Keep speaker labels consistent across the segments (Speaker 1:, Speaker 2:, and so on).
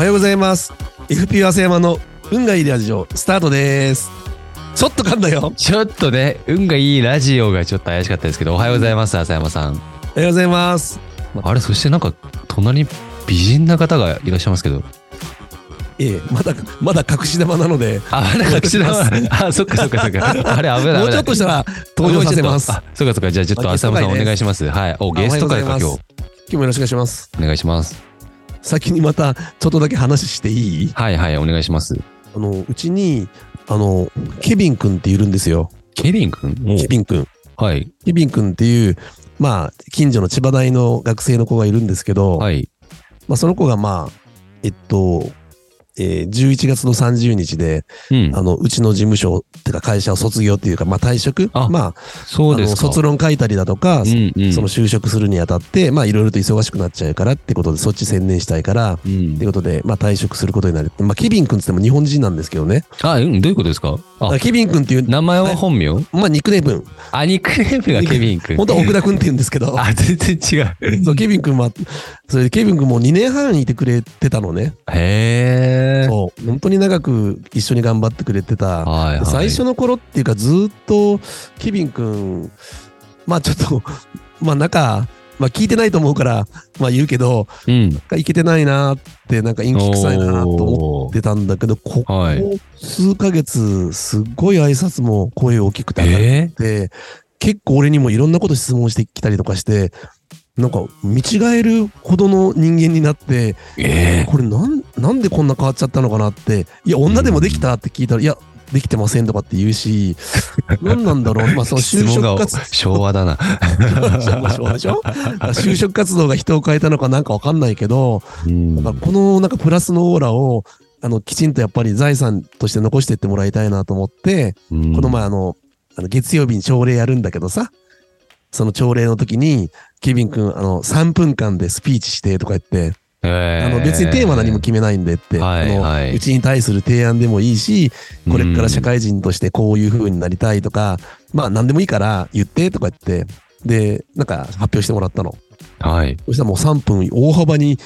Speaker 1: はようございます。FP 浅山の運がいいラジオスタートです。ちょっと噛んだよ。
Speaker 2: ちょっとね、運がいいラジオがちょっと怪しかったですけど、おはようございます、浅山さん。
Speaker 1: おはようございます。
Speaker 2: あれ、そしてなんか、隣に美人な方がいらっしゃいますけど。
Speaker 1: ええ、まだ、まだ隠し玉なので、
Speaker 2: あ、あれ、隠し玉。あ、そっかそっかそっか。あれ、危ない。
Speaker 1: もうちょっとしたら登場させます。
Speaker 2: あ、そっかそっか。じゃあちょっと浅山さんお願いします。はい。お、ゲスト会か、今日。
Speaker 1: 今日もよろしくお願いします。
Speaker 2: お願いします。
Speaker 1: 先にまた、ちょっとだけ話していい？
Speaker 2: はいはい、お願いします。
Speaker 1: あの、うちに、あの、ケビン君っているんですよ。
Speaker 2: ケビン君？
Speaker 1: ケビン君。
Speaker 2: はい。
Speaker 1: ケビン君っていう、まあ、近所の千葉大の学生の子がいるんですけど、
Speaker 2: はい。
Speaker 1: まあ、その子がまあ、えっと、えー11月の30日で、
Speaker 2: うん
Speaker 1: あ。の、うちの事務所ってか会社を卒業っていうか、まあ退職？
Speaker 2: あ
Speaker 1: まあ、
Speaker 2: そうですか。
Speaker 1: 卒論書いたりだとか、
Speaker 2: うんうん。
Speaker 1: その就職するにあたって、まあいろいろと忙しくなっちゃうからってことで、そっち専念したいから、って
Speaker 2: うん
Speaker 1: いうことで、まあ退職することになる。まあケビン君って言っても日本人なんですけどね。
Speaker 2: あ、うん、どういうことですか？
Speaker 1: だか
Speaker 2: あ
Speaker 1: ら、ケビン君っていう、
Speaker 2: 名前は本名？
Speaker 1: まあニックネーム、
Speaker 2: あ、ニックネームがケビン君。
Speaker 1: 本当は奥田君って言うんですけど、
Speaker 2: あ、全然違う。
Speaker 1: そう、ケビン君は、それでケビン君も2年半いてくれてたのね。
Speaker 2: へえ。
Speaker 1: そう、本当に長く一緒に頑張ってくれてた。
Speaker 2: はいはい。
Speaker 1: 最初の頃っていうかずーっとケビン君まあちょっとまあなんかまあ聞いてないと思うからまあ言うけど
Speaker 2: うん。
Speaker 1: なんかいけてないなーってなんか陰気臭いなーと思ってたんだけどここ
Speaker 2: はい。
Speaker 1: 数ヶ月すっごい挨拶も声大きくて上がっ
Speaker 2: え
Speaker 1: て結構俺にもいろんなこと質問してきたりとかしてなんか見違えるほどの人間になって
Speaker 2: ー、え
Speaker 1: これなんなんでこんな変わっちゃったのかなっていや女でもできたって聞いたら、いやできてませんとかって言うし 何なんだろう。まあその就職活
Speaker 2: 昭和だな。
Speaker 1: 動でしょ就職活動が人を変えたのかなんかわかんないけど、
Speaker 2: うん。
Speaker 1: なんかこのなんかプラスのオーラをあのきちんとやっぱり財産として残していってもらいたいなと思って、
Speaker 2: うん。
Speaker 1: この前あのあの月曜日に朝礼やるんだけどさその朝礼の時にケビン君あの3分間でスピーチしてとか言って
Speaker 2: えー
Speaker 1: あの別にテーマ何も決めないんでって、
Speaker 2: はいはいう
Speaker 1: ちに対する提案でもいいし、これから社会人としてこういう風になりたいとか、まあ何でもいいから言ってとか言って、で、なんか発表してもらったの。
Speaker 2: はい。
Speaker 1: そしたらもう3分大幅に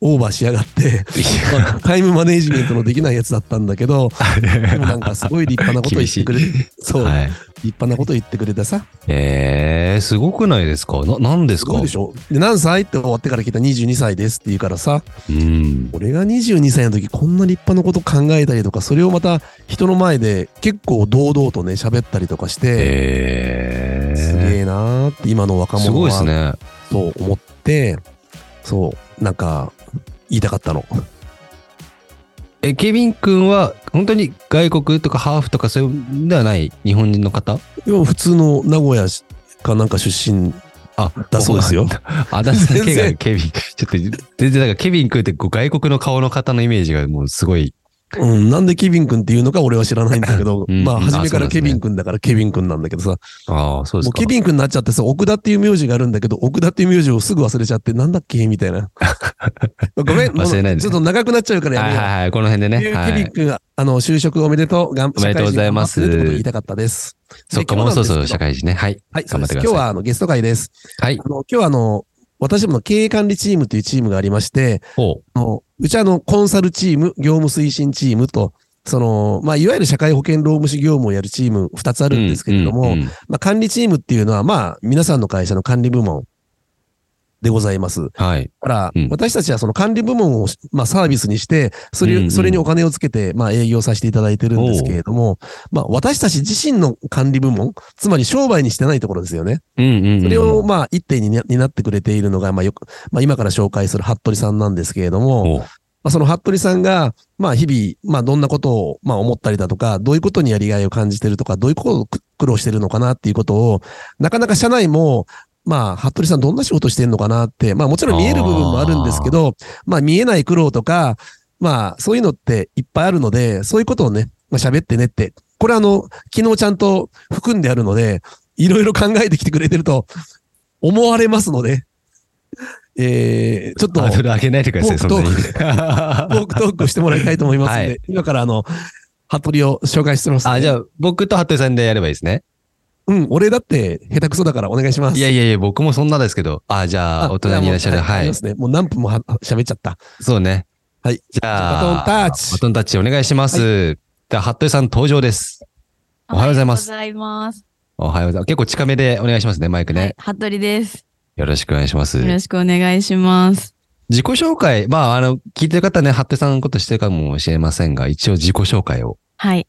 Speaker 1: オーバーしやがって、まあタイムマネージメントのできないやつだったんだけど、でもなんかすごい立派なこと言ってくれ
Speaker 2: 厳
Speaker 1: て、そう、
Speaker 2: はい。
Speaker 1: 立派なこと言ってくれてさ、
Speaker 2: えー、すごくないですか？な、なんですか？
Speaker 1: すごいでしょ？で、何歳？って終わってから聞いたら22歳ですって言うからさ、
Speaker 2: うん。
Speaker 1: 俺が22歳の時こんな立派なこと考えたりとか、それをまた人の前で結構堂々とね、喋ったりとかして、
Speaker 2: えー。
Speaker 1: すげえなーって今の若
Speaker 2: すごい
Speaker 1: 者は
Speaker 2: ですね。
Speaker 1: そう思って、そう、なんか言いたかったの。
Speaker 2: え、ケビン君は本当に外国とかハーフとかそういうのではない日本人の方？
Speaker 1: いや普通の名古屋かなんか出身
Speaker 2: あ、
Speaker 1: だそうですよ。
Speaker 2: あだ名だけが
Speaker 1: 全然
Speaker 2: ケビン。ちょっと、全然なんかケビン君って外国の顔の方のイメージがもうすごい。
Speaker 1: うん、なんでケビン君っていうのか俺は知らないんだけど、
Speaker 2: うん
Speaker 1: まあ初めからケビン君だからケビン君なんだけどさ、
Speaker 2: ああ、そうですか。
Speaker 1: もうケビン君になっちゃってさ、奥田っていう名字があるんだけど、奥田っていう名字をすぐ忘れちゃって、なんだっけ？みたいな。ごめん、
Speaker 2: 忘れないで
Speaker 1: ちょっと長くなっちゃうからやめよう。
Speaker 2: はいはいはい、この辺でね。は
Speaker 1: ケビン
Speaker 2: い。
Speaker 1: 君が、あの、就職おめでとう。がん
Speaker 2: おめでとうございます
Speaker 1: 言いたかったです。
Speaker 2: そっか、
Speaker 1: で
Speaker 2: もうそろそろ社会人ね。はい。
Speaker 1: はい、
Speaker 2: 頑張ってください
Speaker 1: 今日はあのゲスト会です。
Speaker 2: はい。
Speaker 1: あの今日はあの、私どもの経営管理チームというチームがありまして、
Speaker 2: ほ
Speaker 1: あのうちはあの、コンサルチーム、業務推進チームと、その、まあ、いわゆる社会保険労務士業務をやるチーム2つあ
Speaker 2: う。
Speaker 1: るんですけれども、まあ、管理チームっていうのは、まあ、皆さんの会社の管理部門でございます。
Speaker 2: はい。
Speaker 1: だから、
Speaker 2: うん
Speaker 1: 私たちはその管理部門を、まあ、サービスにして、それ、
Speaker 2: うんうん
Speaker 1: それにお金をつけて、まあ、営業させていただいてるんですけれども、まあ、私たち自身の管理部門、つまり商売にしてないところですよね。
Speaker 2: うんうんうん。
Speaker 1: それを、まあ、一手に担担ってくれているのが、まあ、よく、まあ、今から紹介する服部さんなんですけれども、まあ、その服部さんが、まあ、日々、まあ、どんなことを、まあ、思ったりだとか、どういうことにやりがいを感じてるとか、どういうことを苦苦労してるのかなっていうことを、なかなか社内も、まあ、服部さんどんな仕事してるのかなって、まあ、もちろん見える部分もあるんですけど、まあ、見えない苦労とか、まあ、そういうのっていっぱいあるので、そういうことをね、まあ、喋ってねって、これあの、昨日ちゃんと含んであるので、いろいろ考えてきてくれてると思われますので、えー、ちょっと、
Speaker 2: ハードル上げないでください。
Speaker 1: トーク トークをしてもらいたいと思いますので、
Speaker 2: はい
Speaker 1: 今からあの、服部を紹介してます、
Speaker 2: あ、じゃあ、僕と服部さんでやればいいですね。
Speaker 1: うん、俺だって下手くそだからお願いします。
Speaker 2: いやいやいや、僕もそんなですけど。あ、じゃあ、大人にいらっしゃる。はい
Speaker 1: ありま。すね。もう何分もは喋っちゃった。
Speaker 2: そうね。
Speaker 1: はい。
Speaker 2: じゃあ、
Speaker 1: バトンタッチ
Speaker 2: バトンタッチお願いします。じゃあ、服部さん登場です。おはようございます
Speaker 3: おはようございます。
Speaker 2: おはようございます。結構近めでお願いしますね、マイクね。
Speaker 3: はい、服部です。
Speaker 2: よろしくお願いします。
Speaker 3: よろしくお願いします。
Speaker 2: 自己紹介、まあ、あの、聞いてる方ね、服部さんのこと知ってるかもしれませんが、一応自己紹介を。
Speaker 3: はい。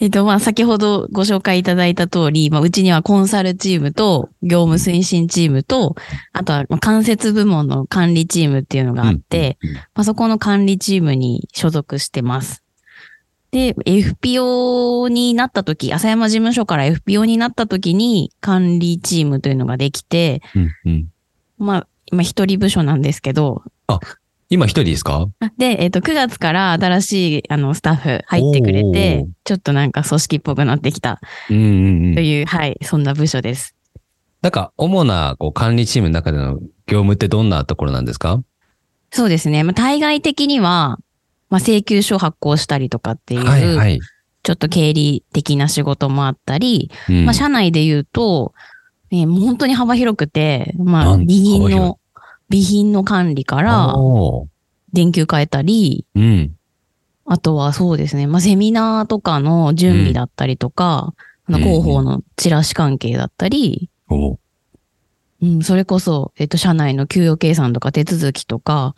Speaker 3: えっと、まあ、先ほどご紹介いただいた通り、まあ、うちにはコンサルチームと、業務推進チームと、あとは、まあ間接部門の管理チームっていうのがあって、
Speaker 2: うんうん
Speaker 3: まあ、そこの管理チームに所属してます。で、FPO になった時、浅山事務所から FPO になった時に管理チームというのができて、
Speaker 2: うんうん
Speaker 3: まあ、今一人部署なんですけど、
Speaker 2: 今一人ですか？
Speaker 3: で、えっ、と、9月から新しい、あの、スタッフ入ってくれ
Speaker 2: お
Speaker 3: て
Speaker 2: ー、
Speaker 3: ちょっとなんか組織っぽくなってきた。という、はい、そんな部署です。
Speaker 2: なんか、主な、こう、管理チームの中での業務ってどんなところなんですか？
Speaker 3: そうですね。まあ、対外的には、まあ、請求書発行したりとかっていう、
Speaker 2: はいはい。
Speaker 3: ちょっと経理的な仕事もあったり、
Speaker 2: うん
Speaker 3: まあ、社内で言うと、えーもう本当に幅広くて、まあ、
Speaker 2: なん
Speaker 3: 備品
Speaker 2: 幅広い
Speaker 3: の、備品の管理から、電球変えたり、
Speaker 2: うん。
Speaker 3: あとはそうですね、まあ、セミナーとかの準備だったりとか、あの
Speaker 2: うん
Speaker 3: 広報のチラシ関係だったり、
Speaker 2: おー。
Speaker 3: うん、それこそ、えっと、社内の給与計算とか手続きとか、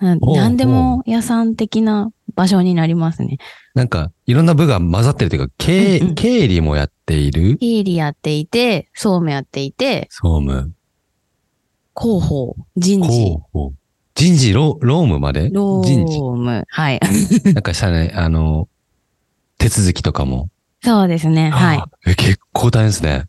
Speaker 3: 何でも屋さん的な場所になりますね。
Speaker 2: なんか、いろんな部が混ざってるというか、経
Speaker 3: うんうん。
Speaker 2: 経理もやっている？
Speaker 3: 経理やっていて、総務やっていて、
Speaker 2: 総務、
Speaker 3: 広報、人事
Speaker 2: 広、報、人事、労労務まで？
Speaker 3: 労
Speaker 2: 人事。
Speaker 3: 務、はい。
Speaker 2: なんか社内、あの、手続きとかも？
Speaker 3: そうですね、はい。
Speaker 2: え、結構大変ですね。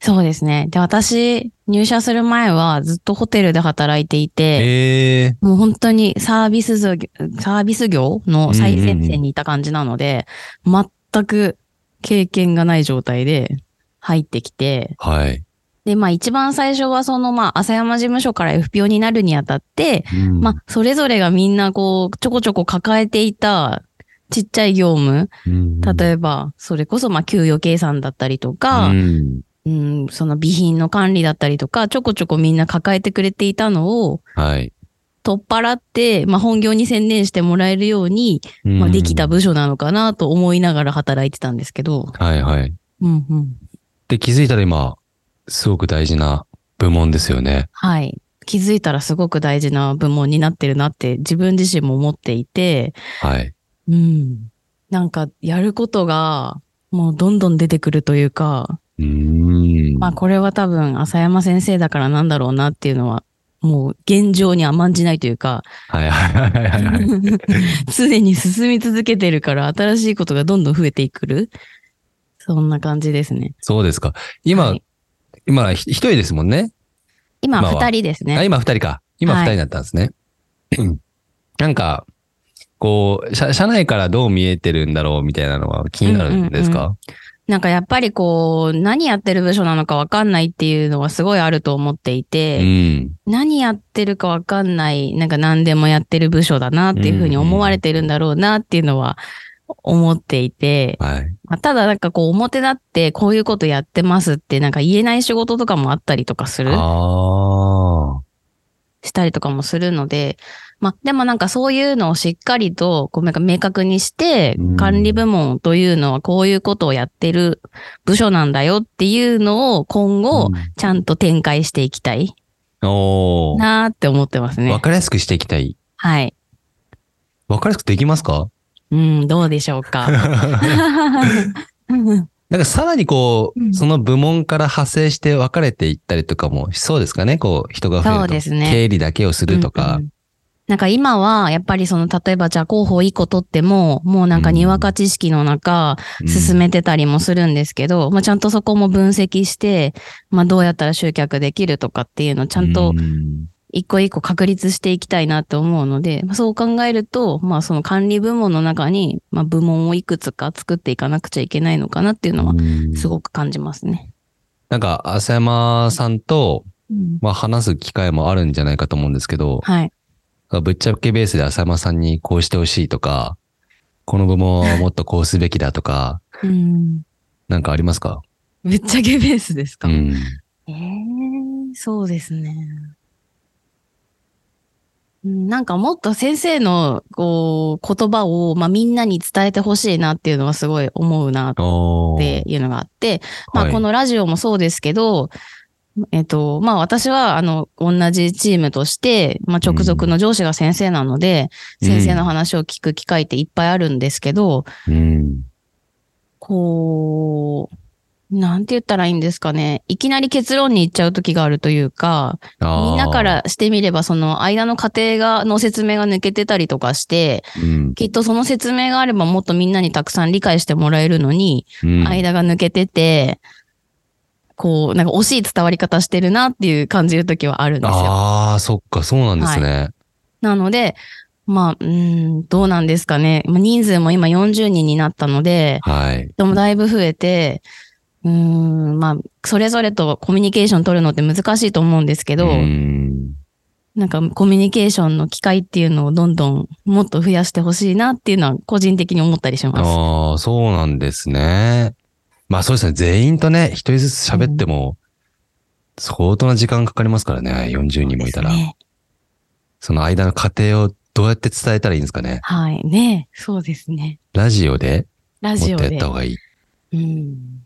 Speaker 3: そうですね。で、私、入社する前はずっとホテルで働いていて、
Speaker 2: ええ
Speaker 3: もう本当にサービス業、サービス業の最前線にいた感じなので、全く経験がない状態で入ってきて、
Speaker 2: はい。
Speaker 3: で、まあ一番最初はその、まあ、浅山事務所から FPO になるにあたって、
Speaker 2: うん
Speaker 3: まあ、それぞれがみんなこう、ちょこちょこ抱えていたちっちゃい業務、
Speaker 2: うん
Speaker 3: 例えば、それこそ、まあ、給与計算だったりとか、
Speaker 2: うん
Speaker 3: うん、その備品の管理だったりとか、ちょこちょこみんな抱えてくれていたのを、
Speaker 2: はい。
Speaker 3: 取っ払って、まあ、本業に専念してもらえるように、まあ、できた
Speaker 2: 部。
Speaker 3: 部署なのかなと思いながら働いてたんですけど。
Speaker 2: はいはい。
Speaker 3: うんうん。
Speaker 2: で、気づいたら今、すごく大事な部門ですよね。
Speaker 3: はい。気づいたらすごく大事な部門になってるなって自分自身も思っていて、
Speaker 2: はい。
Speaker 3: うん。なんか、やることが、もうどんどん出てくるというか、
Speaker 2: うーん。
Speaker 3: まあこれは多分浅山先生だからなんだろうなっていうのは、もう現状に甘んじないというか、
Speaker 2: はいはいはいはいはい。
Speaker 3: 常に進み続けてるから新しいことがどんどん増えてくる。そんな感じですね。
Speaker 2: そうですか。今、
Speaker 3: はい
Speaker 2: 今、ひ一人ですもんね。
Speaker 3: 今二人です
Speaker 2: あ、
Speaker 3: ね。
Speaker 2: 今二人か。今
Speaker 3: はい
Speaker 2: 二人だったんですね。う んなんか、こう、社、社内からどう見えてるんだろうみたいなのは気になるんですか、
Speaker 3: なんかやっぱりこう、何やってる部署なのかわかんないっていうのはすごいあると思っていて、
Speaker 2: うん。
Speaker 3: 何やってるかわかんない、なんか何でもやってる部署だなっていうふうに思われてるんだろうなっていうのは思っていて、
Speaker 2: はい。
Speaker 3: まあただなんかこう表立ってこういうことやってますってなんか言えない仕事とかもあったりとかする、
Speaker 2: ああ。
Speaker 3: したりとかもするので、まあでもなんかそういうのをしっかりとこうなんか明確にして
Speaker 2: うん、
Speaker 3: 管理部門というのはこういうことをやってる部署なんだよっていうのを今後ちゃんと展開していきたい
Speaker 2: おー
Speaker 3: なーって思ってますね
Speaker 2: わ。かりやすくしていきたい。
Speaker 3: はい。
Speaker 2: わかりやすくできますか？
Speaker 3: うん、どうでしょうか。
Speaker 2: なんかさらにこう、
Speaker 3: うん
Speaker 2: その部門から派生して分かれていったりとかもしそうですかねこう、人が増えると。
Speaker 3: そうですね
Speaker 2: 経理だけをするとか。
Speaker 3: うんうんなんか今は、やっぱりその、例えばじゃあ候補1個取っても、もうなんかにわか知識の中、
Speaker 2: うん
Speaker 3: 進めてたりもするんですけど、まあちゃんとそこも分析して、まあどうやったら集客できるとかっていうのをちゃんと
Speaker 2: うん
Speaker 3: 一個一個確立していきたいなと思うので、まあそう考えると、まあその管理部門の中に、まあ部門をいくつか作っていかなくちゃいけないのかなっていうのは、
Speaker 2: うん
Speaker 3: すごく感じますね。
Speaker 2: なんか、浅山さんと、
Speaker 3: うん
Speaker 2: まあ、話す機会もあるんじゃないかと思うんですけど、
Speaker 3: はい。
Speaker 2: ぶっちゃけベースで浅山さんにこうしてほしいとか、この部門はもっとこうすべきだとか、
Speaker 3: うん。
Speaker 2: なんかありますか？
Speaker 3: ぶっちゃけベースですか、
Speaker 2: うん。
Speaker 3: ええそうですね。うんなんかもっと先生のこう言葉を、まあ、みんなに伝えてほしいなっていうのはすごい思うなっ
Speaker 2: お
Speaker 3: ていうのがあって、まあ
Speaker 2: はい。
Speaker 3: このラジオもそうですけど、えっと、まあ私はあの同じチームとして、まあ直属の上司が先生なので、先生の話を聞く機会っていっぱいあるんですけど、
Speaker 2: うん。
Speaker 3: こう、なんて言ったらいいんですかね。いきなり結論に行っちゃう時があるというか、みんなか、らしてみればその間の過程が、の説明が抜けてたりとかして、
Speaker 2: うん。
Speaker 3: きっとその説明があればもっとみんなにたくさん理解してもらえるのに、
Speaker 2: うん
Speaker 3: 間が抜けてて、こう、なんか惜しい伝わり方してるなっていう感じる時はあるんですよ。
Speaker 2: ああ、そっか、そうなんですね。
Speaker 3: なので、まあ、うーん、どうなんですかね。まあ人数も今40人になったので、
Speaker 2: はい。
Speaker 3: 人もだいぶ増えて、うーん、まあ、それぞれとコミュニケーション取るのって難しいと思うんですけど、
Speaker 2: うん
Speaker 3: なんかコミュニケーションの機会っていうのをどんどんもっと増やしてほしいなっていうのは個人的に思ったりします。
Speaker 2: ああ、そうなんですね。まあそうですね。全員とね、一人ずつ喋っても、相当な時間かかりますからね。40人もいたら。
Speaker 3: そ
Speaker 2: その間の過程をどうやって伝えたらいいんですかね。
Speaker 3: はい。ねそうですね。
Speaker 2: ラジオで
Speaker 3: ラジオで
Speaker 2: やった。方がいい。
Speaker 3: うん。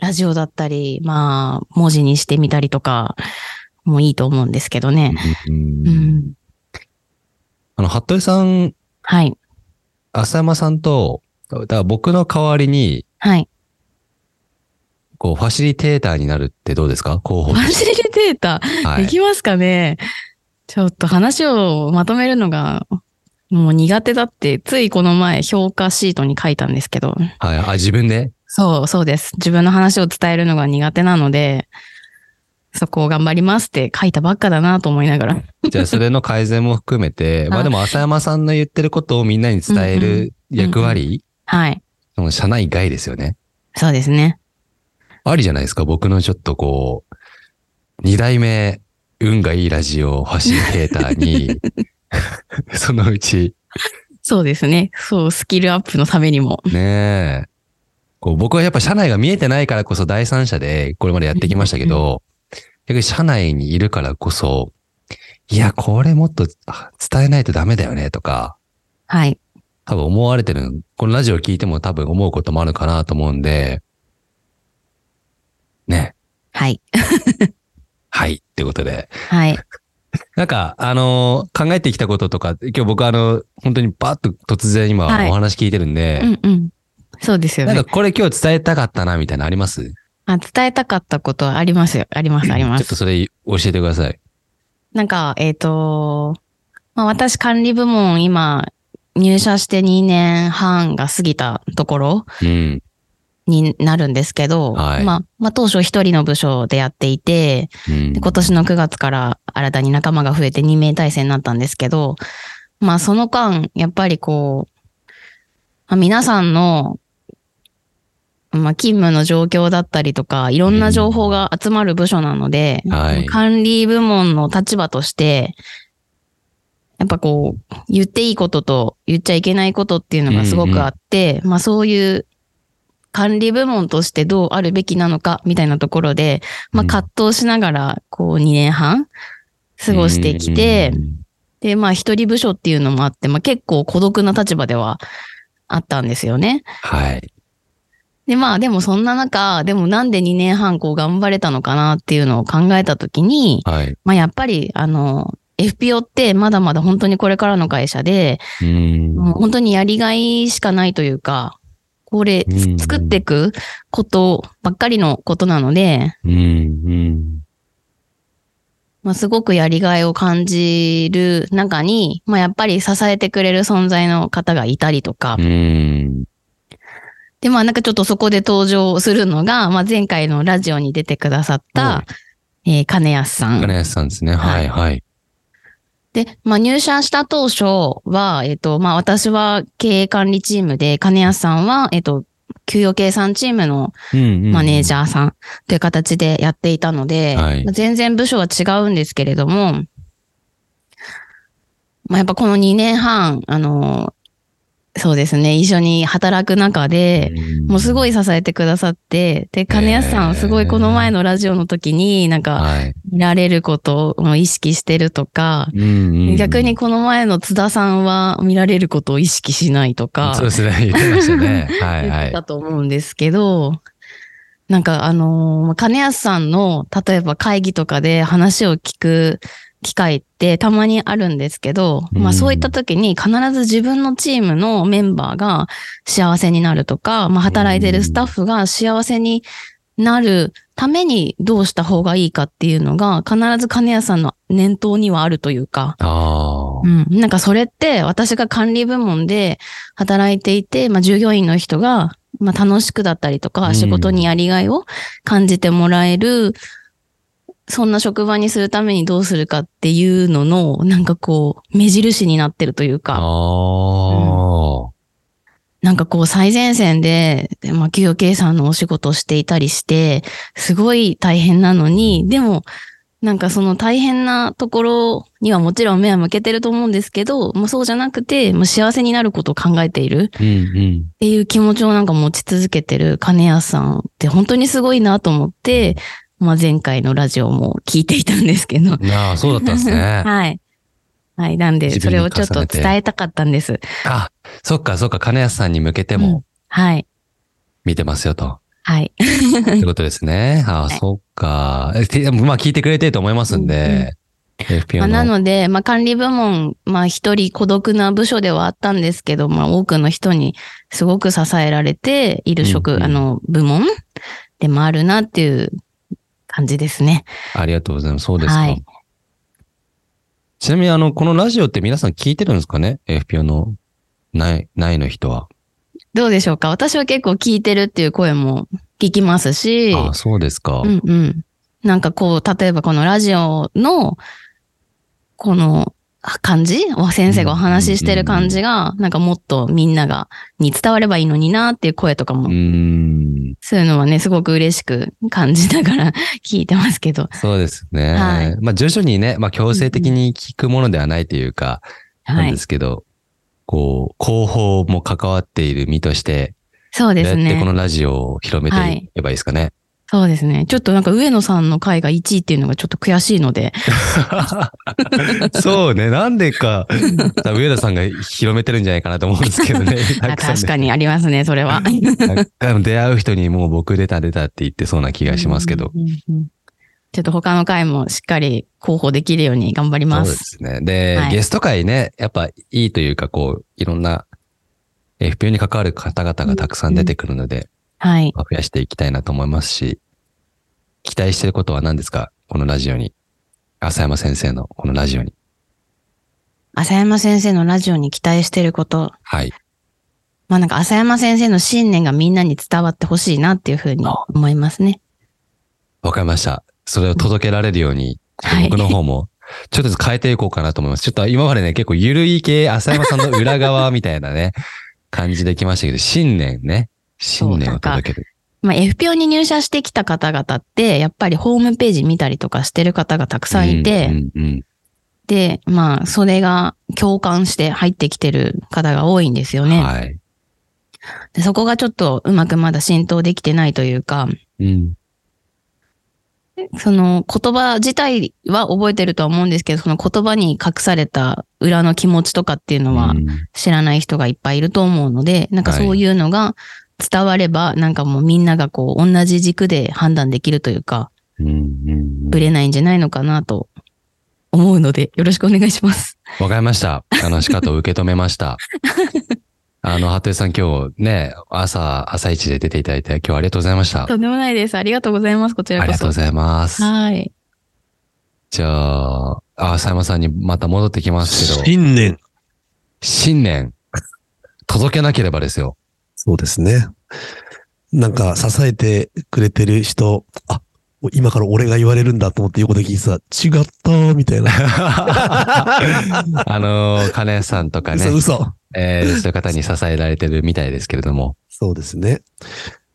Speaker 3: ラジオだったり、まあ、文字にしてみたりとか、もいいと思うんですけどね。
Speaker 2: うん
Speaker 3: うん。
Speaker 2: あの、服部さん、
Speaker 3: はい。
Speaker 2: 浅山さんと、だから僕の代わりに、
Speaker 3: はい。
Speaker 2: こう、ファシリテーターになるってどうですか？候補
Speaker 3: ファシリテータ
Speaker 2: て。は
Speaker 3: ー、で
Speaker 2: い。
Speaker 3: きますかね？ちょっと話をまとめるのが、もう苦手だって、ついこの前評価シートに書いたんですけど、
Speaker 2: はい。あ、自分で？
Speaker 3: そう、そうです。自分の話を伝えるのが苦手なので、そこを頑張りますって書いたばっかだなと思いながら。
Speaker 2: じゃあ、それの改善も含めて、まあでも、浅山さんの言ってることをみんなに伝える役割、
Speaker 3: はい。
Speaker 2: その社内外ですよね。
Speaker 3: そうですね。
Speaker 2: ありじゃないですか。僕のちょっとこう、二代目、運がいいラジオファシリテーターに、そのうち、
Speaker 3: そうですね。そう、スキルアップのためにも。
Speaker 2: ねえ、こう僕はやっぱ社内が見えてないからこそ第三者でこれまでやってきましたけど、逆に社内にいるからこそ、いや、これもっとあ伝えないとダメだよねとか、
Speaker 3: はい。
Speaker 2: 多分思われてる、このラジオ聞いても多分思うこともあるかなと思うんで、ね。
Speaker 3: はい。
Speaker 2: はい。ってことで。
Speaker 3: はい。
Speaker 2: なんか、あのー考えてきたこととか、今日僕あの、本当にバーッと突然今
Speaker 3: はい
Speaker 2: お話聞いてるんで、
Speaker 3: うんうん。そうですよね
Speaker 2: なんか。これ今日伝えたかったなみたいなのあります？
Speaker 3: あ伝えたかったことはありますよ。あります、ありま
Speaker 2: ちょっと
Speaker 3: す。
Speaker 2: それ教えてください。
Speaker 3: なんか、えっ、と、まあ、私管理部門今入社して2年半が過ぎたところ
Speaker 2: うん。
Speaker 3: になるんですけど、
Speaker 2: はい
Speaker 3: まあ、まあ当初一人の部署でやっていて、
Speaker 2: うん
Speaker 3: で今年の9月から新たに仲間が増えて2名体制になったんですけど、まあその間、やっぱりこう、まあ、皆さんの、まあ勤務の状況だったりとか、いろんな情報が集まる部署なので、
Speaker 2: はい。
Speaker 3: 管理部門の立場として、やっぱこう、言っていいことと言っちゃいけないことっていうのがすごくあって、まあそういう管理部門としてどうあるべきなのかみたいなところで、まあ
Speaker 2: うん。
Speaker 3: 葛藤しながらこう2年半過ごしてきて、で、まあ一人部署っていうのもあって、まあ結構孤独な立場ではあったんですよね。
Speaker 2: はい。
Speaker 3: で、まあでもそんな中、でもなんで2年半こう頑張れたのかなっていうのを考えたときに、
Speaker 2: はい。
Speaker 3: まあやっぱりあの、FPO ってまだまだ本当にこれからの会社で、
Speaker 2: うん。
Speaker 3: もう本当にやりがいしかないというか、これ
Speaker 2: うん
Speaker 3: 作っていくことばっかりのことなので、
Speaker 2: うん。うん。
Speaker 3: まあ、すごくやりがいを感じる中に、まあ、やっぱり支えてくれる存在の方がいたりとか、
Speaker 2: うん。
Speaker 3: で、まあ、なんかちょっとそこで登場するのが、まあ、前回のラジオに出てくださった、えー金安さん。
Speaker 2: 金安さんですね。はい、はい。
Speaker 3: で、まあ、入社した当初は、えっ、と、まあ、私は経営管理チームで、金安さんは、えっ、と、給与計算チームの
Speaker 2: うん。
Speaker 3: マネージ
Speaker 2: ャ
Speaker 3: ャーさんという形でやっていたので、全然部署は違うんですけれども、まあ、やっぱこの2年半、あの、そうですね、一緒に働く中で、もうすご
Speaker 2: い、
Speaker 3: い支えてくださって、で、金安さん、すごいこの前のラジオの時に、なんか、
Speaker 2: はい。
Speaker 3: 見られることを意識してるとか、逆にこの前の津田さんは見られることを意識しないとか、
Speaker 2: そうですね、言ってましたね。はいはい
Speaker 3: 言ってた。と思うんですけど、なんかあのー金安さんの、例えば会議とかで話を聞く機会ってたまにあるんですけど、
Speaker 2: うん
Speaker 3: まあそういった時に必ず自分のチームのメンバーが幸せになるとか、まあ働いてるスタッフが幸せになるためにどうした方がいいかっていうのが必ず金谷さんの念頭にはあるというか、う。ん。なんかそれって私が管理部門で働いていて、まあ従業員の人が、まあ楽しくだったりと
Speaker 2: う
Speaker 3: か、
Speaker 2: ん
Speaker 3: 仕事にやりがいを感じてもらえる、そんな職場にするためにどうするかっていうのの、なんかこう、目印になってるという
Speaker 2: あ
Speaker 3: か、
Speaker 2: あ。
Speaker 3: なんかこう最前線で、まあ給与計算のお仕事をしていたりして、すごい大変なのに、でも、なんかその大変なところにはもちろん目は向けてると思うんですけど、もうそうじゃなくて、もう幸せになることを考えている
Speaker 2: うんうん。
Speaker 3: っていう気持ちをなんか持ち続けてる金谷さんって本当にすごいなと思って、まあ前回のラジオも聞いていたんですけど。
Speaker 2: なあ、そうだったんですね。
Speaker 3: はい。はい。なんで、それをちょっと伝えたかったんです。
Speaker 2: あ、そっかそっか、金安さんに向けて
Speaker 3: うん
Speaker 2: も
Speaker 3: はい。
Speaker 2: 見てますよと。
Speaker 3: はい。
Speaker 2: ってことですね。ああ、
Speaker 3: はい
Speaker 2: そっか。まあ聞いてくれてると思いますんで、FPO
Speaker 3: まあ、
Speaker 2: の。
Speaker 3: なので、まあ、管理部門、まあ、一人孤独な部署ではあったんですけど、まあ、多くの人にすごく支えられている職、
Speaker 2: うんうん
Speaker 3: あの、部門でもあるなっていう感じですね。
Speaker 2: ありがとうございます。そうですか。
Speaker 3: はい
Speaker 2: ちなみにあの、このラジオって皆さん聞いてるんですかね ?FPO のない、ないの人は。
Speaker 3: どうでしょうか？私は結構聞いてるっていう声も聞きますし、
Speaker 2: ああ、そうですか。
Speaker 3: うんうん。なんかこう、例えばこのラジオの、この感じ？先生がお話ししてる感じが、なんかもっとみんなが、に伝わればいいのになっていう声とかも。そういうのはね、すごく嬉しく感じながら 聞いてますけど。
Speaker 2: そうですね。
Speaker 3: はい
Speaker 2: まあ徐々にね、まあ強制的に聞くものではないというか、なんで
Speaker 3: はい。
Speaker 2: すけど、こう、広報も関わっている身として、
Speaker 3: そうです
Speaker 2: どうやってこの
Speaker 3: ね。
Speaker 2: ラジオを広めていけばいいですかね。
Speaker 3: そうですね。ちょっとなんか上野さんの回が1位っていうのがちょっと悔しいので。
Speaker 2: そうね。なんでか、上田さんが広めてるんじゃないかなと思うんですけどね。
Speaker 3: あ確かにありますね、それは。
Speaker 2: 出会う人にもう僕出た出たって言ってそうな気がしますけど。
Speaker 3: うんうんうん。ちょっと他の回もしっかり広報できるように頑張り
Speaker 2: そう
Speaker 3: ま。
Speaker 2: ですすね。で、
Speaker 3: はい
Speaker 2: ゲスト会ね、やっぱいいというか、こう、いろんな FPO に関わる方々がたくさん出てくるので、
Speaker 3: はい。
Speaker 2: まあ増やしていきたいなと思いますし、期待してることは何ですか？このラジオに。浅山先生のこのラジオに。
Speaker 3: 浅山先生のラジオに期待してること。
Speaker 2: はい。
Speaker 3: まあなんか浅山先生の信念がみんなに伝わってほしいなっていうふうに思いますね。
Speaker 2: わかりました。それを届けられるように、僕の方も、ちょっとずつ変えていこうかなと思います。ちょっと今までね、結構ゆるい系、浅山さんの裏側みたいなね、感じできましたけど、信念ね。信念を届ける。
Speaker 3: まあ、FPO に入社してきた方々って、やっぱりホームページ見たりとかしてる方がたくさんいて、
Speaker 2: うんうんうん
Speaker 3: で、まあ、それが共感して入ってきてる方が多いんですよね。
Speaker 2: はい。
Speaker 3: でそこがちょっとうまくまだ浸透できてないというか、
Speaker 2: うん。
Speaker 3: その言葉自体は覚えてるとは思うんですけど、その言葉に隠された裏の気持ちとかっていうのは
Speaker 2: うん
Speaker 3: 知らない人がいっぱいいると思うので、なんかそういうのが伝われば、なんかもうみんながこう同じ軸で判断できるというか、
Speaker 2: うんうん
Speaker 3: ぶれないんじゃないのかなと思うので、よろしくお願いします。
Speaker 2: わかりました。あの、しかと受け止めました。あの、服部さん今日ね、朝、朝一で出ていただいて今日はありがとうございました。あ
Speaker 3: とんでもないです。ありがとうございます。こちらこそ。
Speaker 2: りがとうございます。
Speaker 3: はい。
Speaker 2: じゃあ、あ、浅山さんにまた戻ってきますけど、
Speaker 1: 信念。
Speaker 2: 新年、届けなければですよ。
Speaker 1: そうですね。なんか支えてくれてる人、あ、今から俺が言われるんだと思って横で聞いてた、違ったみたいな。
Speaker 2: あの、金谷さんとかね
Speaker 1: 嘘、嘘。
Speaker 2: えーそういう方に支えられてるみたいですけれども。
Speaker 1: そうですね。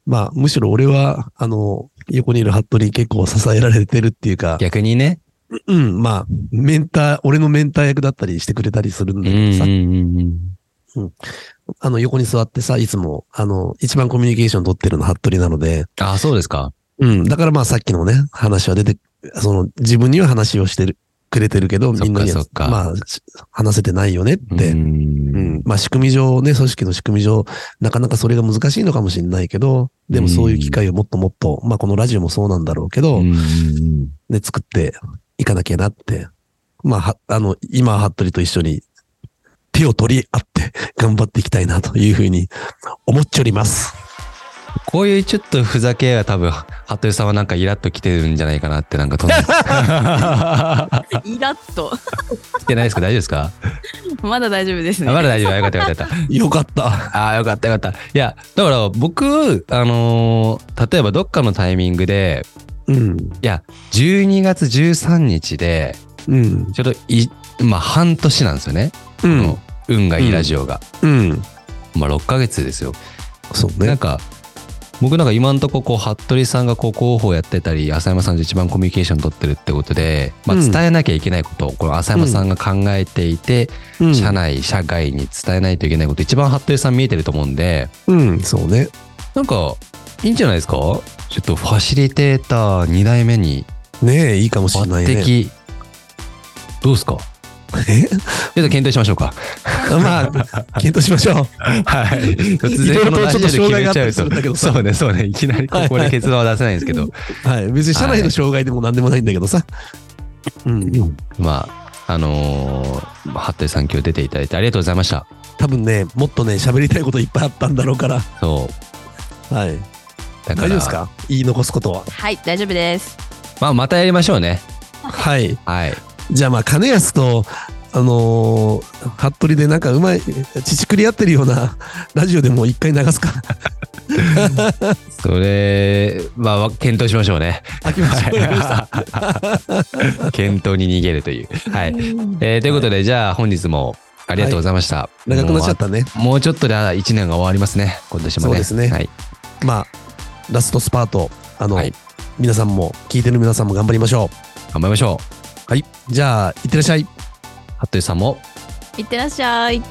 Speaker 1: まあ、むしろ俺は、あの、横にいる服部に結構支えられてるっていうか、
Speaker 2: 逆にね、
Speaker 1: うん、まあ、メンター、俺のメンター役だったりしてくれたりするん
Speaker 2: うんうん
Speaker 1: だけどさ、
Speaker 2: うんうん。
Speaker 1: あの、横に座ってさ、いつも、あの、一番コミュニケーション取ってるの服部なので、
Speaker 2: ああ、そうですか。
Speaker 1: うん。だからまあさっきのね、話は出て、その、自分には話をしてる、くれてるけど、みんなにはまあ、し話せてないよねって。
Speaker 2: う
Speaker 1: うん
Speaker 2: ん。
Speaker 1: まあ仕組み上ね、組織の仕組み上、なかなかそれが難しいのかもしれないけど、でもそういう機会をもっともっと、まあこのラジオもそうなんだろうけど、ね、作っていかなきゃなって。まあ、は、あの、今、服部と一緒に手を取り合って頑張っていきたいなというふうに思っております。
Speaker 2: こういうちょっとふざけが多分、服部さんはなんかイラッと来てるんじゃないかなってなんか飛んで。
Speaker 3: イラッと。
Speaker 2: 来てないですか？大丈夫ですか？
Speaker 3: まだ大丈夫ですね。
Speaker 2: あまだ大丈夫。よかったよかった。
Speaker 1: よかった。
Speaker 2: ああ、よかったよかった。いや、だから僕、あのー例えばどっかのタイミングで、
Speaker 1: うん。
Speaker 2: いや、12月13日で、
Speaker 1: うん。
Speaker 2: ちょっとい、まあ半年なんですよね。こ
Speaker 1: うん
Speaker 2: の。運がいいラジオが。
Speaker 1: うん。
Speaker 2: まあ6ヶ月ですよ。
Speaker 1: そうね。
Speaker 2: なんか、僕なんか今んとここう、服部さんがこう広報やってたり、浅山さんと一番コミュニケーション取ってるってことで、まあ
Speaker 1: うん
Speaker 2: 伝えなきゃいけないことを、この浅山さんが考えていて、
Speaker 1: うん
Speaker 2: 社内、社外に伝えないといけないこと、一番服部さん見えてると思うんで、
Speaker 1: うん、そうね。
Speaker 2: なんか、いいんじゃないですか？ちょっとファシリテーター2代目に
Speaker 1: ねえ、いいかもしれ
Speaker 2: 抜
Speaker 1: ないね。
Speaker 2: 擢、どうですか？
Speaker 1: え？
Speaker 2: ちょっと検討しましょうか。
Speaker 1: まあ、検討しましょう。
Speaker 2: はい。突
Speaker 1: いろいろとちょっと障害があったりするんだけどさ
Speaker 2: そうね、そうね。いきなりここで結論は出せないんですけど。
Speaker 1: はい。別に社内の障害でも何でもないんだけどさ。うん。
Speaker 2: まあ、あのー、まあ服部さん今日出ていただいてありがとうございました。
Speaker 1: 多分ね、もっとね、喋りたいこといっぱいあったんだろうから。
Speaker 2: そう。
Speaker 1: はい。大丈夫ですか？言い残すことは。
Speaker 3: はい、大丈夫です。
Speaker 2: まあ、またやりましょうね。
Speaker 1: はい。
Speaker 2: はい。
Speaker 1: じゃあまあ、金安と、あのー、服部でなんかうまい、乳くり合ってるようなラジオでも一回流すか。
Speaker 2: それ、まあ、検討しましょうね。検討に逃げるという。はい。えーということで、じゃあ本日もありがとうございました。
Speaker 1: 長くなっちゃったね。
Speaker 2: もうちょっとで1年が終わりますね。今年もね。
Speaker 1: そうですね
Speaker 2: はい。
Speaker 1: まあ、ラストスパート、あの、
Speaker 2: はい
Speaker 1: 皆さんも、聞いてる皆さんも頑張りましょう
Speaker 2: 頑張りましょ。
Speaker 1: う。はい。じゃあ、いってらっしゃい。
Speaker 2: 服部さんも
Speaker 3: いってらっしゃい。